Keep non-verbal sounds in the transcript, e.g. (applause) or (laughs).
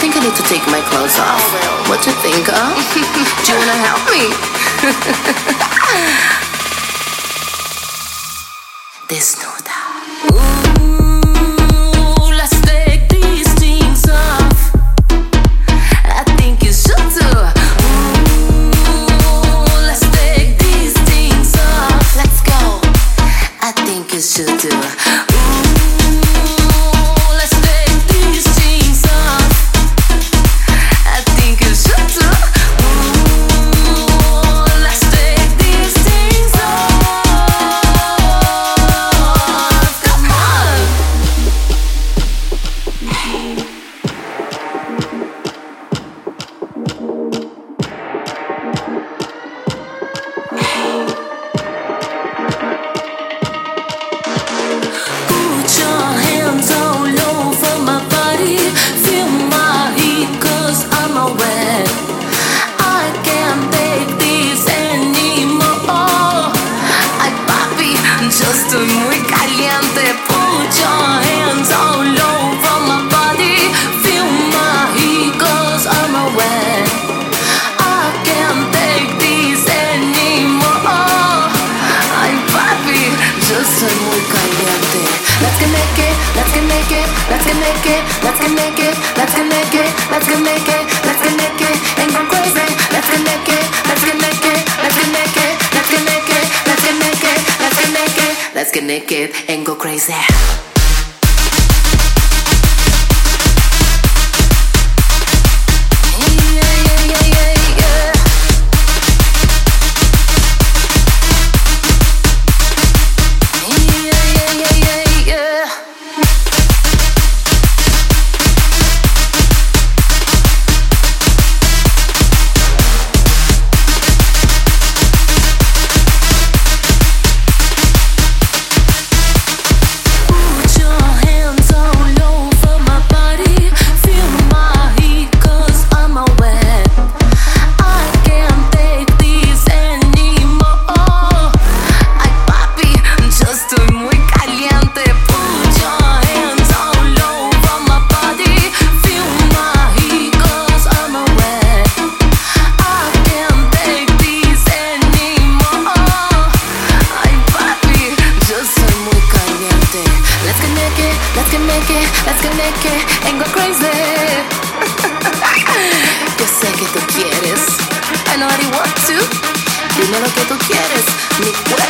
think I need to take my clothes off. Oh, what you think, huh? (laughs) Do you wanna help me? (laughs) Desnuda. Let's get naked, let's get naked, let's get naked, let's get naked, let's get naked, let's get naked, let's get naked, and go crazy. Let's get naked, let's get naked, let's get naked, let's get naked, let's get naked, let's get naked, let's get naked, and go crazy. Naked and go crazy. (laughs) Yo sé que tú quieres. I know what you want to. Dime lo que tú quieres, mi cuerpo.